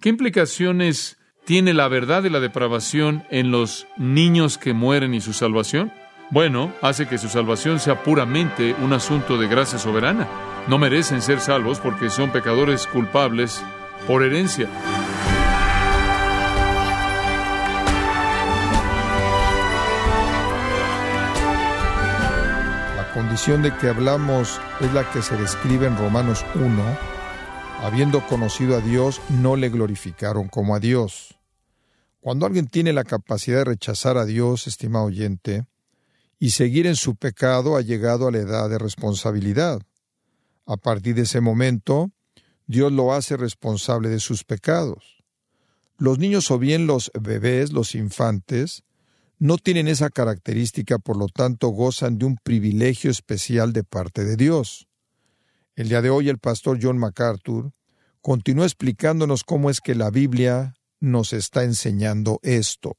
¿Qué implicaciones tiene la verdad de la depravación en los niños que mueren y su salvación? Bueno, hace que su salvación sea puramente un asunto de gracia soberana. No merecen ser salvos porque son pecadores culpables por herencia. La condición de que hablamos es la que se describe en Romanos 1. Habiendo conocido a Dios, no le glorificaron como a Dios. Cuando alguien tiene la capacidad de rechazar a Dios, estimado oyente, y seguir en su pecado, ha llegado a la edad de responsabilidad. A partir de ese momento, Dios lo hace responsable de sus pecados. Los niños o bien los bebés, los infantes, no tienen esa característica, por lo tanto gozan de un privilegio especial de parte de Dios. El día de hoy el pastor John MacArthur continúa explicándonos cómo es que la Biblia nos está enseñando esto.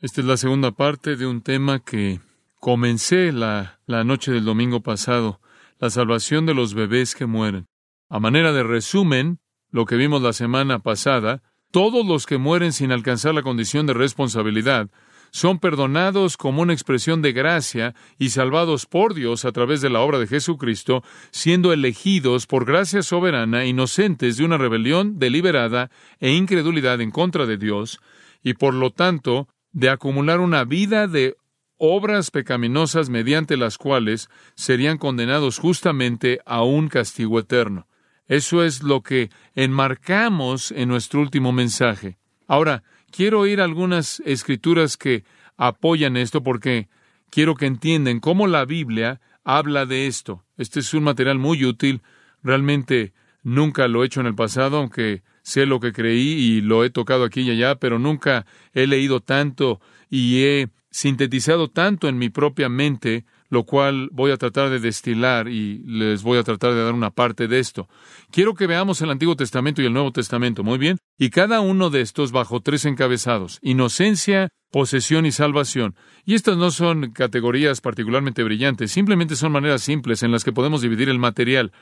Esta es la segunda parte de un tema que comencé la, la noche del domingo pasado, la salvación de los bebés que mueren. A manera de resumen, lo que vimos la semana pasada, todos los que mueren sin alcanzar la condición de responsabilidad son perdonados como una expresión de gracia y salvados por Dios a través de la obra de Jesucristo, siendo elegidos por gracia soberana, inocentes de una rebelión deliberada e incredulidad en contra de Dios, y por lo tanto de acumular una vida de obras pecaminosas mediante las cuales serían condenados justamente a un castigo eterno. Eso es lo que enmarcamos en nuestro último mensaje. Ahora, quiero oír algunas escrituras que apoyan esto porque quiero que entiendan cómo la Biblia habla de esto. Este es un material muy útil. Realmente nunca lo he hecho en el pasado, aunque sé lo que creí y lo he tocado aquí y allá, pero nunca he leído tanto y he sintetizado tanto en mi propia mente lo cual voy a tratar de destilar y les voy a tratar de dar una parte de esto. Quiero que veamos el Antiguo Testamento y el Nuevo Testamento, muy bien, y cada uno de estos bajo tres encabezados, inocencia, posesión y salvación. Y estas no son categorías particularmente brillantes, simplemente son maneras simples en las que podemos dividir el material.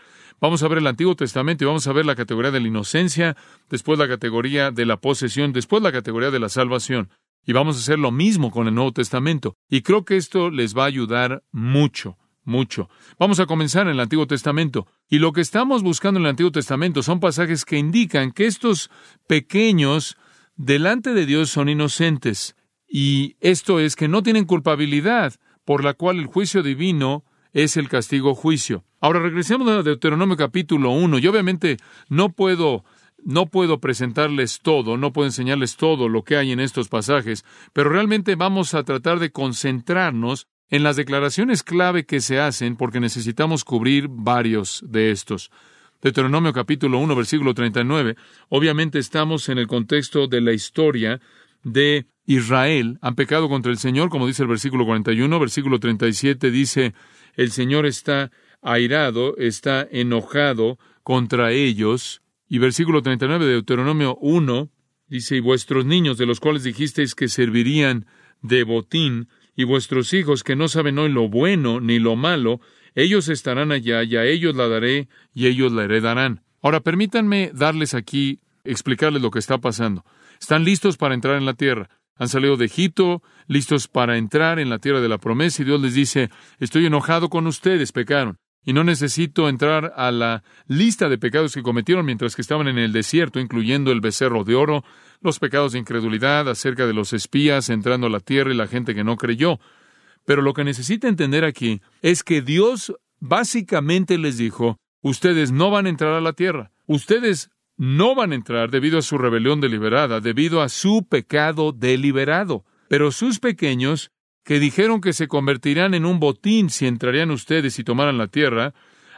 Vamos a ver el Antiguo Testamento y vamos a ver la categoría de la inocencia, después la categoría de la posesión, después la categoría de la salvación. Y vamos a hacer lo mismo con el Nuevo Testamento. Y creo que esto les va a ayudar mucho, mucho. Vamos a comenzar en el Antiguo Testamento. Y lo que estamos buscando en el Antiguo Testamento son pasajes que indican que estos pequeños delante de Dios son inocentes. Y esto es que no tienen culpabilidad, por la cual el juicio divino es el castigo juicio. Ahora regresemos a Deuteronomio capítulo 1. Y obviamente no puedo no puedo presentarles todo, no puedo enseñarles todo lo que hay en estos pasajes, pero realmente vamos a tratar de concentrarnos en las declaraciones clave que se hacen porque necesitamos cubrir varios de estos. Deuteronomio capítulo 1 versículo 39. Obviamente estamos en el contexto de la historia de Israel. Han pecado contra el Señor, como dice el versículo 41. Versículo 37 dice, el Señor está airado, está enojado contra ellos y versículo 39 de Deuteronomio 1 dice, y vuestros niños de los cuales dijisteis que servirían de botín, y vuestros hijos que no saben hoy lo bueno ni lo malo, ellos estarán allá, y a ellos la daré, y ellos la heredarán. Ahora permítanme darles aquí, explicarles lo que está pasando. Están listos para entrar en la tierra. Han salido de Egipto, listos para entrar en la tierra de la promesa, y Dios les dice, estoy enojado con ustedes, pecaron y no necesito entrar a la lista de pecados que cometieron mientras que estaban en el desierto, incluyendo el becerro de oro, los pecados de incredulidad acerca de los espías entrando a la tierra y la gente que no creyó. Pero lo que necesita entender aquí es que Dios básicamente les dijo, ustedes no van a entrar a la tierra, ustedes no van a entrar debido a su rebelión deliberada, debido a su pecado deliberado. Pero sus pequeños que dijeron que se convertirán en un botín si entrarían ustedes y tomaran la tierra,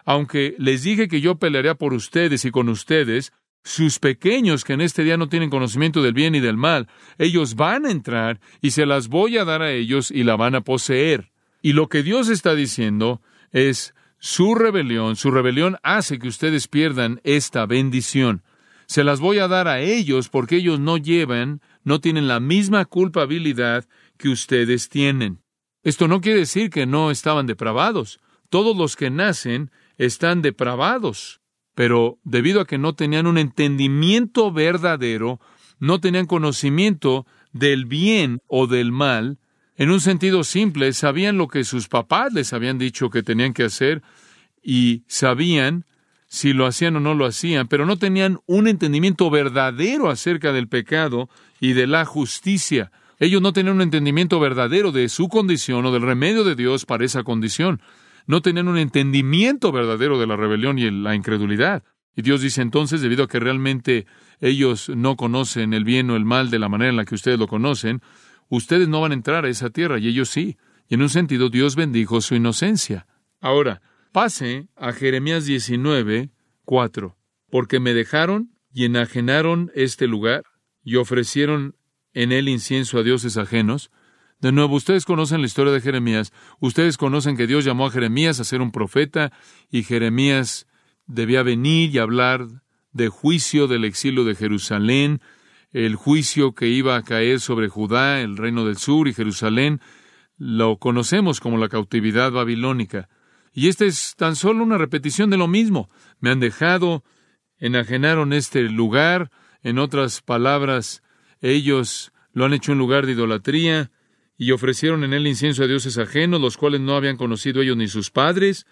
aunque les dije que yo pelearía por ustedes y con ustedes, sus pequeños que en este día no tienen conocimiento del bien y del mal, ellos van a entrar y se las voy a dar a ellos y la van a poseer. Y lo que Dios está diciendo es su rebelión, su rebelión hace que ustedes pierdan esta bendición. Se las voy a dar a ellos porque ellos no llevan, no tienen la misma culpabilidad que ustedes tienen. Esto no quiere decir que no estaban depravados. Todos los que nacen están depravados. pero debido a que no tenían un entendimiento verdadero, no tenían conocimiento del bien o del mal, en un sentido simple, sabían lo que sus papás les habían dicho que tenían que hacer y sabían si lo hacían o no lo hacían, pero no tenían un entendimiento verdadero acerca del pecado y de la justicia. Ellos no tenían un entendimiento verdadero de su condición o del remedio de Dios para esa condición. No tenían un entendimiento verdadero de la rebelión y la incredulidad. Y Dios dice entonces, debido a que realmente ellos no conocen el bien o el mal de la manera en la que ustedes lo conocen, ustedes no van a entrar a esa tierra y ellos sí. Y en un sentido Dios bendijo su inocencia. Ahora, pase a Jeremías 19, 4. Porque me dejaron y enajenaron este lugar y ofrecieron en él incienso a dioses ajenos. De nuevo, ustedes conocen la historia de Jeremías, ustedes conocen que Dios llamó a Jeremías a ser un profeta y Jeremías debía venir y hablar de juicio del exilio de Jerusalén, el juicio que iba a caer sobre Judá, el reino del sur y Jerusalén, lo conocemos como la cautividad babilónica. Y esta es tan solo una repetición de lo mismo. Me han dejado, enajenaron este lugar, en otras palabras, ellos lo han hecho un lugar de idolatría, y ofrecieron en él incienso a dioses ajenos, los cuales no habían conocido ellos ni sus padres,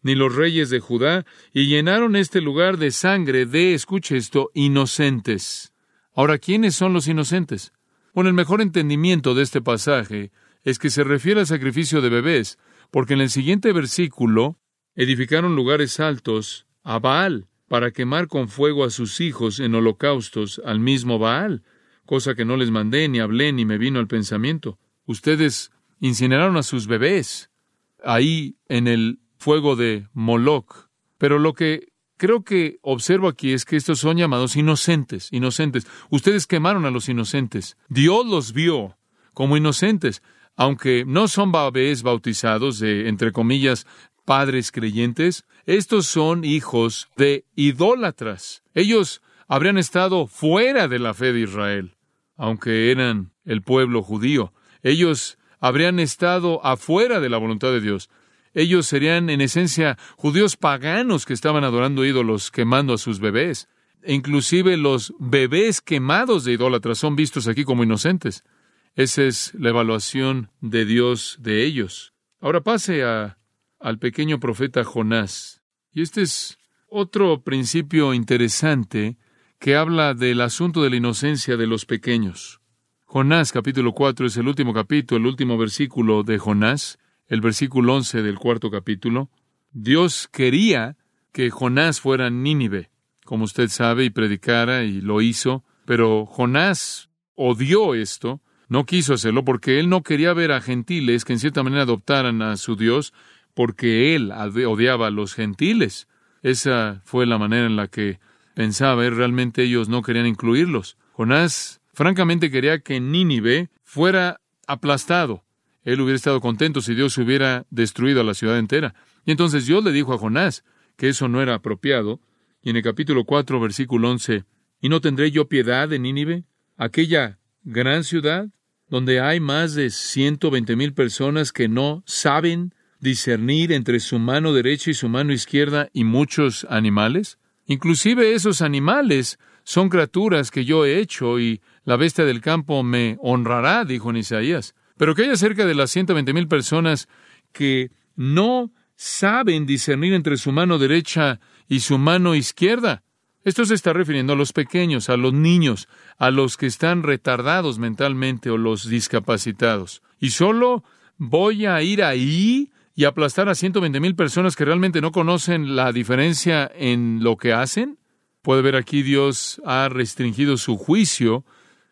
ni los reyes de Judá, y llenaron este lugar de sangre de, escuche esto, inocentes. Ahora, ¿quiénes son los inocentes? Bueno, el mejor entendimiento de este pasaje es que se refiere al sacrificio de bebés, porque en el siguiente versículo edificaron lugares altos a Baal para quemar con fuego a sus hijos en holocaustos al mismo Baal, cosa que no les mandé, ni hablé, ni me vino al pensamiento. Ustedes incineraron a sus bebés ahí en el fuego de Moloch. Pero lo que creo que observo aquí es que estos son llamados inocentes, inocentes. Ustedes quemaron a los inocentes. Dios los vio como inocentes, aunque no son bebés bautizados de, entre comillas, padres creyentes, estos son hijos de idólatras. Ellos habrían estado fuera de la fe de Israel, aunque eran el pueblo judío. Ellos habrían estado afuera de la voluntad de Dios. Ellos serían, en esencia, judíos paganos que estaban adorando ídolos, quemando a sus bebés. E inclusive los bebés quemados de idólatras son vistos aquí como inocentes. Esa es la evaluación de Dios de ellos. Ahora pase a, al pequeño profeta Jonás. Y este es otro principio interesante que habla del asunto de la inocencia de los pequeños. Jonás capítulo 4 es el último capítulo, el último versículo de Jonás el versículo 11 del cuarto capítulo, Dios quería que Jonás fuera Nínive, como usted sabe, y predicara, y lo hizo, pero Jonás odió esto, no quiso hacerlo porque él no quería ver a gentiles que en cierta manera adoptaran a su Dios, porque él odiaba a los gentiles. Esa fue la manera en la que pensaba, él realmente ellos no querían incluirlos. Jonás francamente quería que Nínive fuera aplastado, él hubiera estado contento si Dios hubiera destruido a la ciudad entera. Y entonces Dios le dijo a Jonás que eso no era apropiado. Y en el capítulo 4, versículo 11, ¿y no tendré yo piedad de Nínive, aquella gran ciudad, donde hay más de ciento veinte mil personas que no saben discernir entre su mano derecha y su mano izquierda y muchos animales? Inclusive esos animales son criaturas que yo he hecho y la bestia del campo me honrará, dijo en Isaías. Pero que haya cerca de las 120 mil personas que no saben discernir entre su mano derecha y su mano izquierda. Esto se está refiriendo a los pequeños, a los niños, a los que están retardados mentalmente o los discapacitados. Y solo voy a ir ahí y aplastar a 120 mil personas que realmente no conocen la diferencia en lo que hacen. Puede ver aquí Dios ha restringido su juicio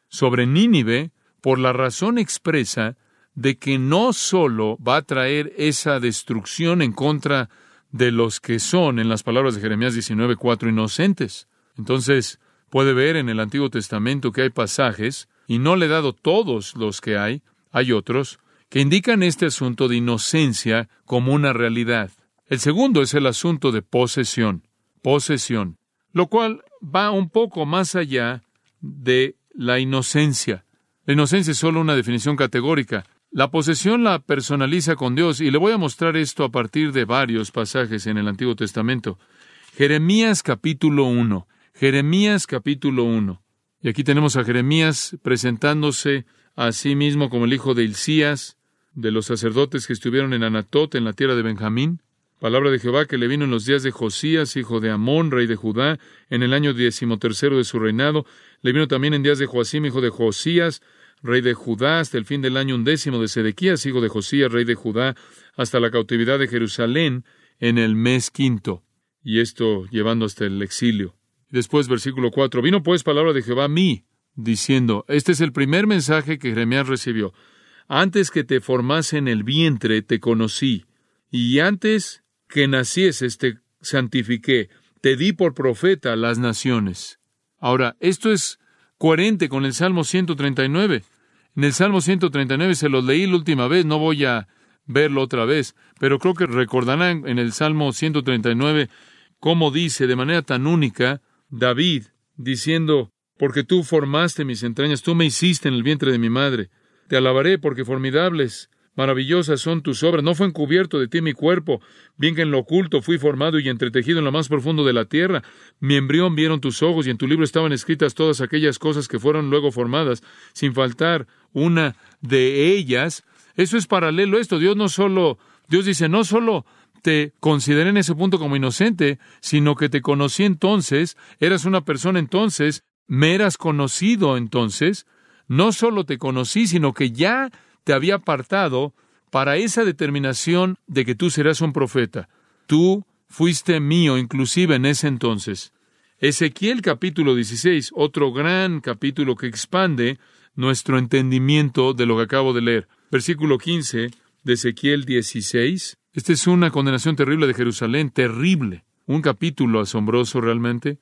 sobre Nínive por la razón expresa de que no solo va a traer esa destrucción en contra de los que son, en las palabras de Jeremías 19:4, inocentes. Entonces, puede ver en el Antiguo Testamento que hay pasajes, y no le he dado todos los que hay, hay otros, que indican este asunto de inocencia como una realidad. El segundo es el asunto de posesión, posesión, lo cual va un poco más allá de la inocencia. La inocencia es solo una definición categórica. La posesión la personaliza con Dios y le voy a mostrar esto a partir de varios pasajes en el Antiguo Testamento. Jeremías capítulo 1. Jeremías capítulo 1. Y aquí tenemos a Jeremías presentándose a sí mismo como el hijo de Hilcías, de los sacerdotes que estuvieron en Anatot, en la tierra de Benjamín. Palabra de Jehová que le vino en los días de Josías, hijo de Amón, rey de Judá, en el año decimotercero de su reinado. Le vino también en días de Joacim, hijo de Josías, rey de Judá, hasta el fin del año undécimo de Sedequías, hijo de Josías, rey de Judá, hasta la cautividad de Jerusalén, en el mes quinto. Y esto llevando hasta el exilio. Después, versículo 4. Vino pues palabra de Jehová a mí, diciendo, este es el primer mensaje que Jeremías recibió. Antes que te formase en el vientre, te conocí, y antes que nacieses, te santifiqué, te di por profeta a las naciones. Ahora, esto es coherente con el Salmo 139. En el Salmo 139 se lo leí la última vez, no voy a verlo otra vez, pero creo que recordarán en el Salmo 139 cómo dice de manera tan única David diciendo, porque tú formaste mis entrañas, tú me hiciste en el vientre de mi madre. Te alabaré porque formidables, maravillosas son tus obras. No fue encubierto de ti mi cuerpo, bien que en lo oculto fui formado y entretejido en lo más profundo de la tierra. Mi embrión vieron tus ojos y en tu libro estaban escritas todas aquellas cosas que fueron luego formadas, sin faltar una de ellas. Eso es paralelo a esto. Dios no solo, Dios dice, no solo te consideré en ese punto como inocente, sino que te conocí entonces, eras una persona entonces, me eras conocido entonces, no solo te conocí, sino que ya te había apartado para esa determinación de que tú serás un profeta. Tú fuiste mío inclusive en ese entonces. Ezequiel capítulo 16, otro gran capítulo que expande nuestro entendimiento de lo que acabo de leer. Versículo 15 de Ezequiel 16. Esta es una condenación terrible de Jerusalén, terrible. Un capítulo asombroso realmente.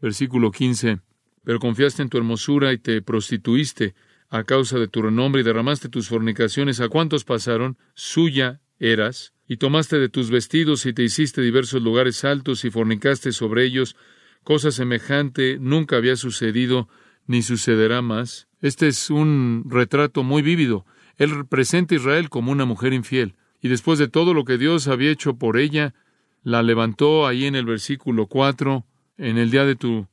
Versículo 15. Pero confiaste en tu hermosura y te prostituiste a causa de tu renombre y derramaste tus fornicaciones. ¿A cuántos pasaron? Suya eras. Y tomaste de tus vestidos y te hiciste diversos lugares altos y fornicaste sobre ellos. Cosa semejante nunca había sucedido ni sucederá más. Este es un retrato muy vívido. Él representa a Israel como una mujer infiel y después de todo lo que Dios había hecho por ella, la levantó ahí en el versículo 4, en el día de tu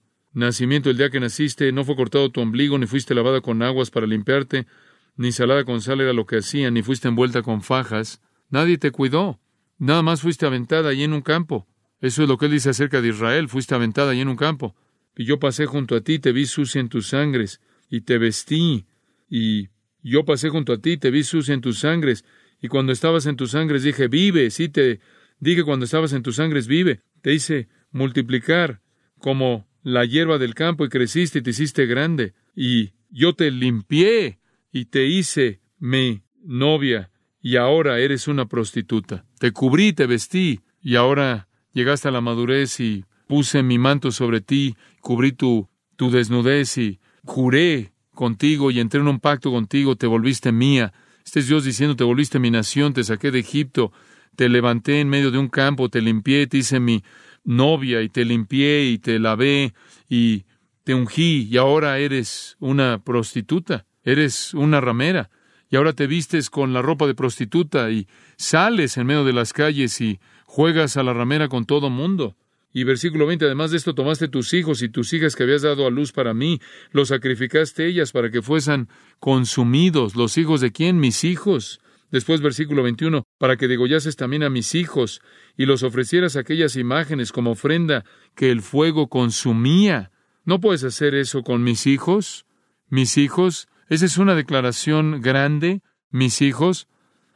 nacimiento, el día que naciste, no fue cortado tu ombligo, ni fuiste lavada con aguas para limpiarte, ni salada con sal era lo que hacían, ni fuiste envuelta con fajas. Nadie te cuidó. Nada más fuiste aventada allí en un campo. Eso es lo que él dice acerca de Israel. Fuiste aventada allí en un campo. Y yo pasé junto a ti, te vi sucia en tus sangres, y te vestí. Y yo pasé junto a ti, te vi sucia en tus sangres, y cuando estabas en tus sangres dije, vive, sí te dije cuando estabas en tus sangres, vive. Te hice multiplicar como la hierba del campo y creciste y te hiciste grande. Y yo te limpié y te hice mi novia y ahora eres una prostituta. Te cubrí, te vestí y ahora llegaste a la madurez y puse mi manto sobre ti, cubrí tu, tu desnudez y juré contigo y entré en un pacto contigo, te volviste mía este es Dios diciendo, te volviste mi nación, te saqué de Egipto, te levanté en medio de un campo, te limpié, te hice mi novia y te limpié y te lavé y te ungí y ahora eres una prostituta, eres una ramera y ahora te vistes con la ropa de prostituta y sales en medio de las calles y juegas a la ramera con todo mundo. Y versículo 20, además de esto tomaste tus hijos y tus hijas que habías dado a luz para mí, los sacrificaste ellas para que fuesen consumidos. ¿Los hijos de quién? Mis hijos. Después versículo 21, para que degollases también a mis hijos y los ofrecieras aquellas imágenes como ofrenda que el fuego consumía. ¿No puedes hacer eso con mis hijos? Mis hijos, esa es una declaración grande, mis hijos.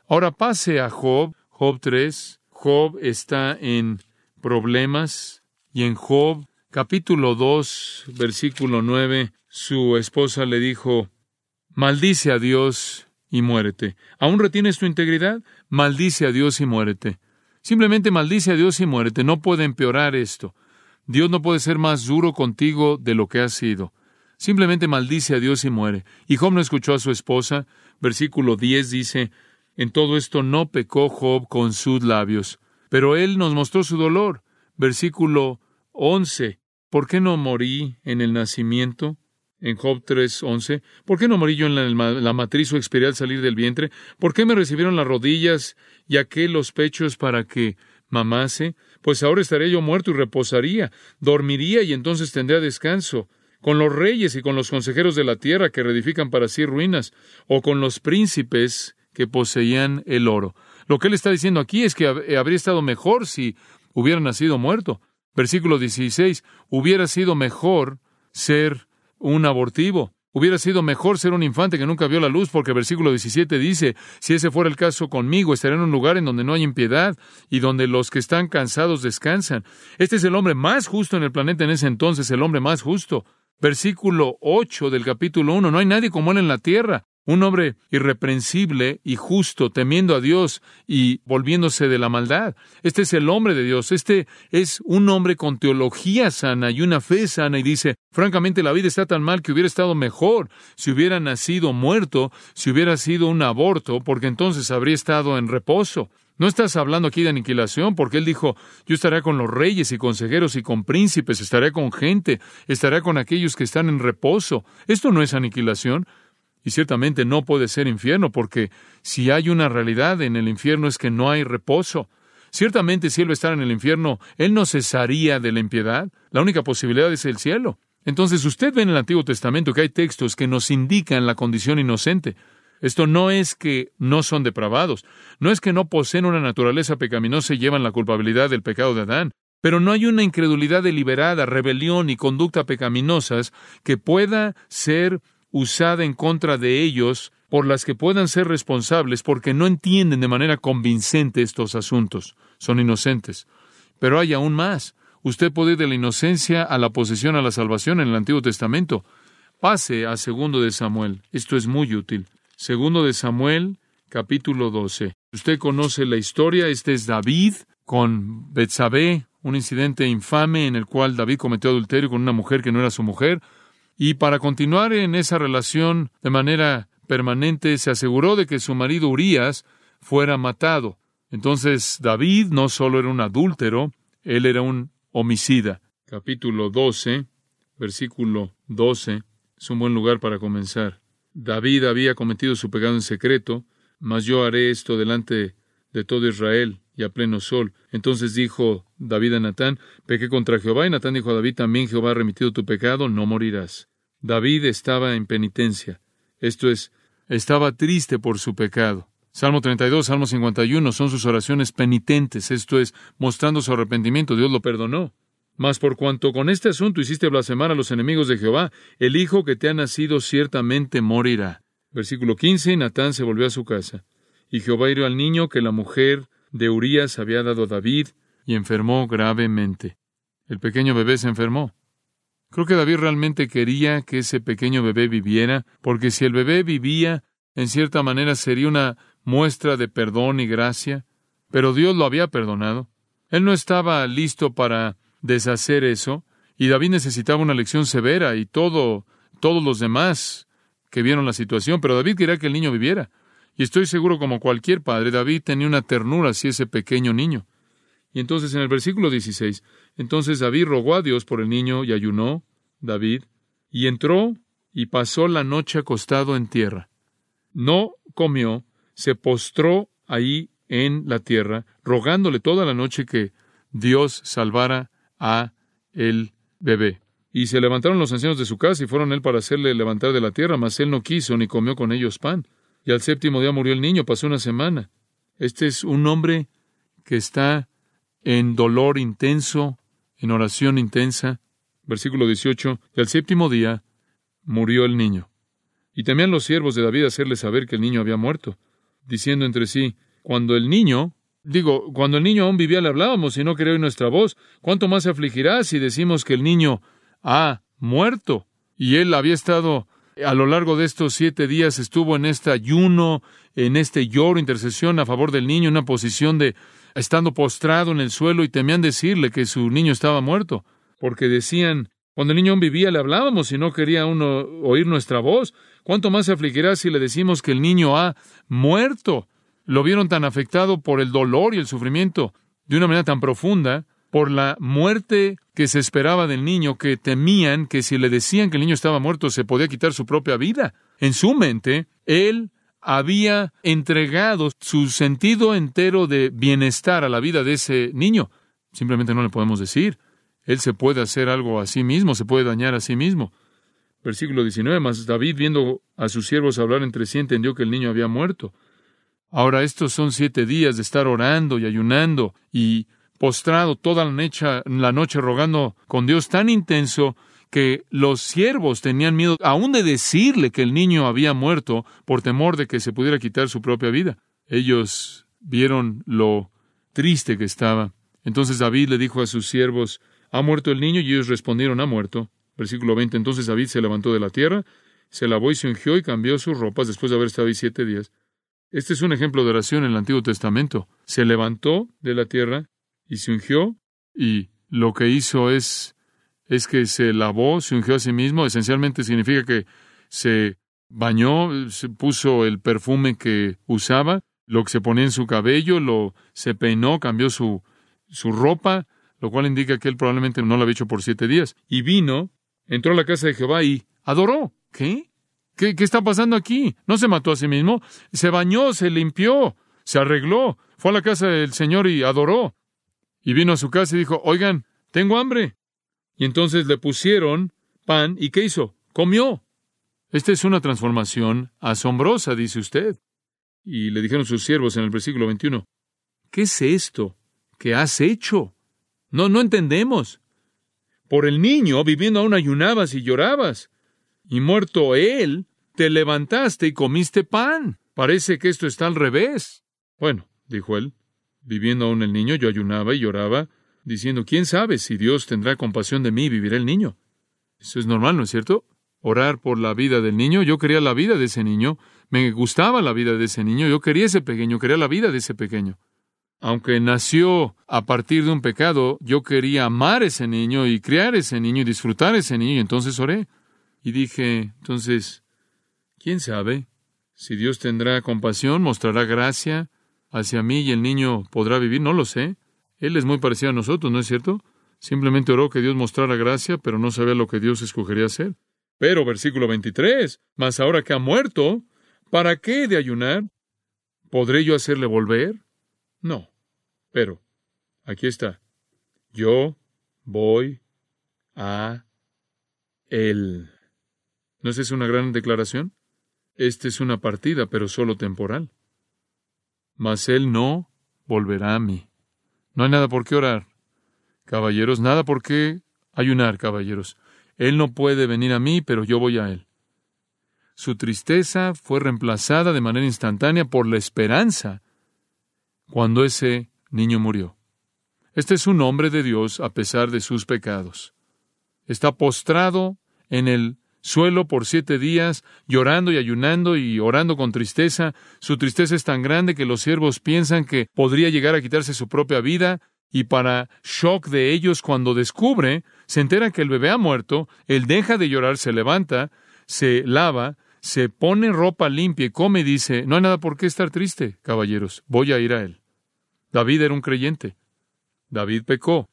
Ahora pase a Job, Job 3. Job está en problemas. Y en Job capítulo 2, versículo 9, su esposa le dijo, maldice a Dios y muérete. ¿Aún retienes tu integridad? Maldice a Dios y muérete. Simplemente maldice a Dios y muérete. No puede empeorar esto. Dios no puede ser más duro contigo de lo que has sido. Simplemente maldice a Dios y muere. Y Job no escuchó a su esposa. Versículo 10 dice, en todo esto no pecó Job con sus labios. Pero Él nos mostró su dolor. Versículo 11. ¿Por qué no morí en el nacimiento? En Job 3:11. ¿Por qué no morí yo en la, matriz o expiré al salir del vientre? ¿Por qué me recibieron las rodillas y aquel los pechos para que mamase, pues ahora estaré yo muerto y reposaría, dormiría y entonces tendría descanso, con los reyes y con los consejeros de la tierra que reedifican para sí ruinas, o con los príncipes que poseían el oro. Lo que él está diciendo aquí es que habría estado mejor si hubiera nacido muerto. Versículo 16, hubiera sido mejor ser un abortivo. Hubiera sido mejor ser un infante que nunca vio la luz, porque versículo 17 dice, si ese fuera el caso conmigo, estaré en un lugar en donde no hay impiedad y donde los que están cansados descansan. Este es el hombre más justo en el planeta en ese entonces, el hombre más justo. Versículo 8 del capítulo 1, no hay nadie como él en la tierra, un hombre irreprensible y justo, temiendo a Dios y volviéndose de la maldad. Este es el hombre de Dios. Este es un hombre con teología sana y una fe sana y dice, francamente la vida está tan mal que hubiera estado mejor si hubiera nacido muerto, si hubiera sido un aborto, porque entonces habría estado en reposo. No estás hablando aquí de aniquilación, porque él dijo, yo estaré con los reyes y consejeros y con príncipes, estaré con gente, estaré con aquellos que están en reposo. Esto no es aniquilación. Y ciertamente no puede ser infierno, porque si hay una realidad en el infierno es que no hay reposo. Ciertamente si Él va a estar en el infierno, Él no cesaría de la impiedad. La única posibilidad es el cielo. Entonces usted ve en el Antiguo Testamento que hay textos que nos indican la condición inocente. Esto no es que no son depravados, no es que no poseen una naturaleza pecaminosa y llevan la culpabilidad del pecado de Adán, pero no hay una incredulidad deliberada, rebelión y conducta pecaminosas que pueda ser usada en contra de ellos por las que puedan ser responsables porque no entienden de manera convincente estos asuntos. Son inocentes. Pero hay aún más. Usted puede ir de la inocencia a la posesión a la salvación en el Antiguo Testamento. Pase a segundo de Samuel. Esto es muy útil. Segundo de Samuel, capítulo 12. Usted conoce la historia. Este es David con Betsabé, un incidente infame en el cual David cometió adulterio con una mujer que no era su mujer. Y para continuar en esa relación de manera permanente, se aseguró de que su marido Urías fuera matado. Entonces David no solo era un adúltero, él era un homicida. Capítulo 12, versículo 12, es un buen lugar para comenzar. David había cometido su pecado en secreto, mas yo haré esto delante de todo Israel y a pleno sol. Entonces dijo David a Natán, pequé contra Jehová, y Natán dijo a David, también Jehová ha remitido tu pecado, no morirás. David estaba en penitencia. Esto es, estaba triste por su pecado. Salmo 32, Salmo 51 son sus oraciones penitentes, esto es, mostrando su arrepentimiento. Dios lo perdonó. Mas por cuanto con este asunto hiciste blasfemar a los enemigos de Jehová, el hijo que te ha nacido ciertamente morirá. Versículo 15, Natán se volvió a su casa. Y Jehová hirió al niño que la mujer de Urías había dado a David, y enfermó gravemente. El pequeño bebé se enfermó. Creo que David realmente quería que ese pequeño bebé viviera, porque si el bebé vivía, en cierta manera sería una muestra de perdón y gracia, pero Dios lo había perdonado. Él no estaba listo para deshacer eso, y David necesitaba una lección severa, y todo, todos los demás que vieron la situación, pero David quería que el niño viviera. Y estoy seguro, como cualquier padre, David tenía una ternura hacia ese pequeño niño. Y entonces en el versículo 16, entonces David rogó a Dios por el niño y ayunó, David, y entró y pasó la noche acostado en tierra. No comió, se postró ahí en la tierra, rogándole toda la noche que Dios salvara a el bebé. Y se levantaron los ancianos de su casa y fueron él para hacerle levantar de la tierra, mas él no quiso ni comió con ellos pan. Y al séptimo día murió el niño, pasó una semana. Este es un hombre que está en dolor intenso, en oración intensa. Versículo 18. Y al séptimo día murió el niño. Y temían los siervos de David hacerle saber que el niño había muerto, diciendo entre sí, cuando el niño, digo, cuando el niño aún vivía le hablábamos y no quería oír nuestra voz, ¿cuánto más se afligirá si decimos que el niño ha muerto? Y él había estado a lo largo de estos siete días estuvo en este ayuno, en este lloro, intercesión a favor del niño, en una posición de estando postrado en el suelo y temían decirle que su niño estaba muerto, porque decían, cuando el niño aún vivía le hablábamos y no quería uno oír nuestra voz, ¿cuánto más se afligirá si le decimos que el niño ha muerto? Lo vieron tan afectado por el dolor y el sufrimiento de una manera tan profunda, por la muerte que se esperaba del niño, que temían que si le decían que el niño estaba muerto se podía quitar su propia vida. En su mente, él había entregado su sentido entero de bienestar a la vida de ese niño. Simplemente no le podemos decir. Él se puede hacer algo a sí mismo, se puede dañar a sí mismo. Versículo 19, más David viendo a sus siervos hablar entre sí entendió que el niño había muerto. Ahora estos son siete días de estar orando y ayunando y postrado toda la noche, la noche rogando con Dios tan intenso que los siervos tenían miedo aún de decirle que el niño había muerto por temor de que se pudiera quitar su propia vida. Ellos vieron lo triste que estaba. Entonces David le dijo a sus siervos, ¿Ha muerto el niño? Y ellos respondieron, ha muerto. Versículo 20. Entonces David se levantó de la tierra, se lavó y se ungió y cambió sus ropas después de haber estado ahí siete días. Este es un ejemplo de oración en el Antiguo Testamento. Se levantó de la tierra y se ungió y lo que hizo es, es que se lavó, se ungió a sí mismo. Esencialmente significa que se bañó, se puso el perfume que usaba, lo que se ponía en su cabello, lo se peinó, cambió su, su ropa, lo cual indica que él probablemente no lo había hecho por siete días. Y vino, entró a la casa de Jehová y adoró. ¿Qué? ¿Qué, qué está pasando aquí? No se mató a sí mismo, se bañó, se limpió, se arregló, fue a la casa del Señor y adoró. Y vino a su casa y dijo, oigan, tengo hambre. Y entonces le pusieron pan y ¿qué hizo? Comió. Esta es una transformación asombrosa, dice usted. Y le dijeron sus siervos en el versículo 21, ¿qué es esto que has hecho? No, no entendemos. Por el niño viviendo aún ayunabas y llorabas. Y muerto él, te levantaste y comiste pan. Parece que esto está al revés. Bueno, dijo él, viviendo aún el niño, yo ayunaba y lloraba, diciendo, ¿quién sabe si Dios tendrá compasión de mí y vivirá el niño? Eso es normal, ¿no es cierto? Orar por la vida del niño. Yo quería la vida de ese niño. Me gustaba la vida de ese niño. Yo quería ese pequeño, quería la vida de ese pequeño aunque nació a partir de un pecado, yo quería amar a ese niño y criar ese niño y disfrutar ese niño, y entonces oré. Y dije, entonces, ¿quién sabe? Si Dios tendrá compasión, mostrará gracia hacia mí y el niño podrá vivir, no lo sé. Él es muy parecido a nosotros, ¿no es cierto? Simplemente oró que Dios mostrara gracia, pero no sabía lo que Dios escogería hacer. Pero, versículo 23, mas ahora que ha muerto, ¿para qué de ayunar? ¿Podré yo hacerle volver? No. Pero, aquí está. Yo voy a Él. ¿No es eso una gran declaración? Esta es una partida, pero solo temporal. Mas Él no volverá a mí. No hay nada por qué orar, caballeros, nada por qué ayunar, caballeros. Él no puede venir a mí, pero yo voy a Él. Su tristeza fue reemplazada de manera instantánea por la esperanza cuando ese niño murió. Este es un hombre de Dios a pesar de sus pecados. Está postrado en el suelo por siete días, llorando y ayunando y orando con tristeza. Su tristeza es tan grande que los siervos piensan que podría llegar a quitarse su propia vida, y para shock de ellos cuando descubre, se entera que el bebé ha muerto, él deja de llorar, se levanta, se lava, se pone ropa limpia y come y dice, no hay nada por qué estar triste, caballeros, voy a ir a él. David era un creyente. David pecó.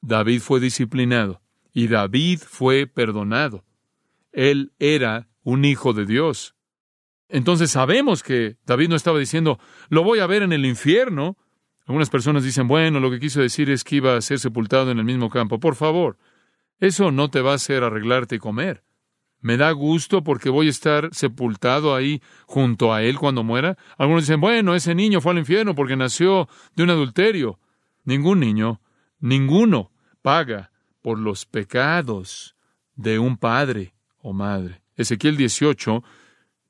David fue disciplinado. Y David fue perdonado. Él era un hijo de Dios. Entonces sabemos que David no estaba diciendo, lo voy a ver en el infierno. Algunas personas dicen, bueno, lo que quiso decir es que iba a ser sepultado en el mismo campo. Por favor, eso no te va a hacer arreglarte y comer. Me da gusto porque voy a estar sepultado ahí junto a él cuando muera. Algunos dicen, bueno, ese niño fue al infierno porque nació de un adulterio. Ningún niño, ninguno paga por los pecados de un padre madre. Ezequiel 18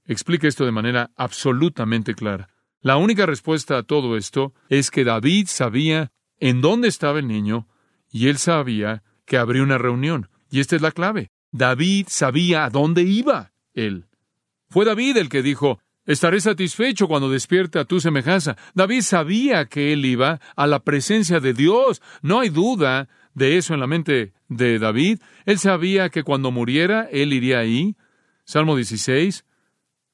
explica esto de manera absolutamente clara. La única respuesta a todo esto es que David sabía en dónde estaba el niño y él sabía que habría una reunión. Y esta es la clave. David sabía a dónde iba él. Fue David el que dijo, Estaré satisfecho cuando despierte a tu semejanza. David sabía que él iba a la presencia de Dios. No hay duda de eso en la mente de David. Él sabía que cuando muriera, él iría ahí. Salmo 16.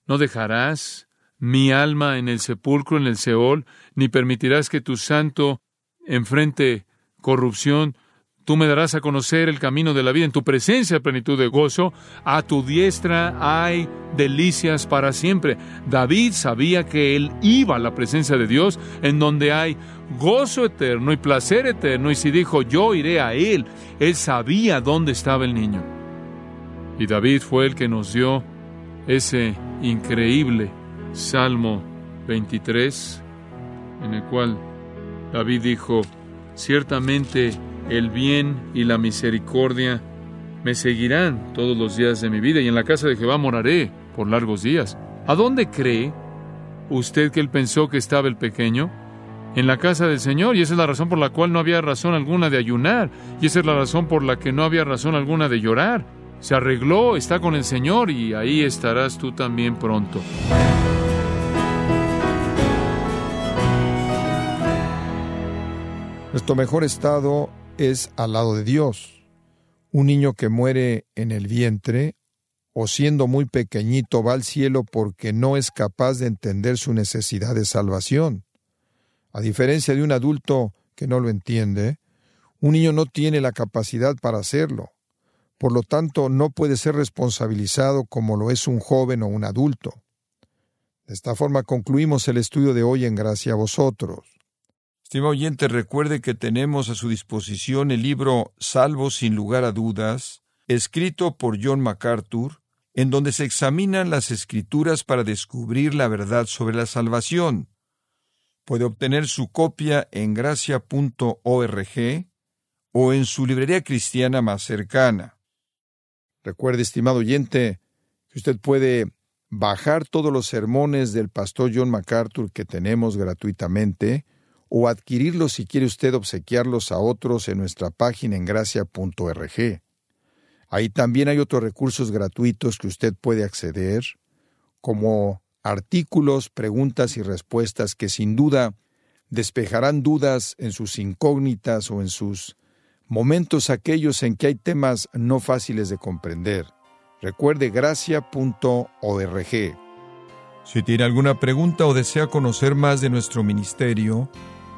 No dejarás mi alma en el sepulcro, en el Seol, ni permitirás que tu santo enfrente corrupción Tú me darás a conocer el camino de la vida. En tu presencia, plenitud de gozo. A tu diestra hay delicias para siempre. David sabía que él iba a la presencia de Dios, en donde hay gozo eterno y placer eterno. Y si dijo, yo iré a él, él sabía dónde estaba el niño. Y David fue el que nos dio ese increíble Salmo 23, en el cual David dijo, ciertamente el bien y la misericordia me seguirán todos los días de mi vida y en la casa de Jehová moraré por largos días. ¿A dónde cree usted que él pensó que estaba el pequeño? En la casa del Señor, y esa es la razón por la cual no había razón alguna de ayunar, y esa es la razón por la que no había razón alguna de llorar. Se arregló, está con el Señor, y ahí estarás tú también pronto. Nuestro mejor estado es al lado de Dios. Un niño que muere en el vientre o siendo muy pequeñito va al cielo porque no es capaz de entender su necesidad de salvación. A diferencia de un adulto que no lo entiende, un niño no tiene la capacidad para hacerlo. Por lo tanto, no puede ser responsabilizado como lo es un joven o un adulto. De esta forma concluimos el estudio de hoy en gracia a vosotros. Estimado oyente, recuerde que tenemos a su disposición el libro Salvo sin lugar a dudas, escrito por John MacArthur, en donde se examinan las escrituras para descubrir la verdad sobre la salvación. Puede obtener su copia en gracia.org o en su librería cristiana más cercana. Recuerde, estimado oyente, que usted puede bajar todos los sermones del pastor John MacArthur que tenemos gratuitamente o adquirirlos si quiere usted obsequiarlos a otros en nuestra página en gracia.org. Ahí también hay otros recursos gratuitos que usted puede acceder, como artículos, preguntas y respuestas que sin duda despejarán dudas en sus incógnitas o en sus momentos aquellos en que hay temas no fáciles de comprender. Recuerde gracia.org. Si tiene alguna pregunta o desea conocer más de nuestro ministerio,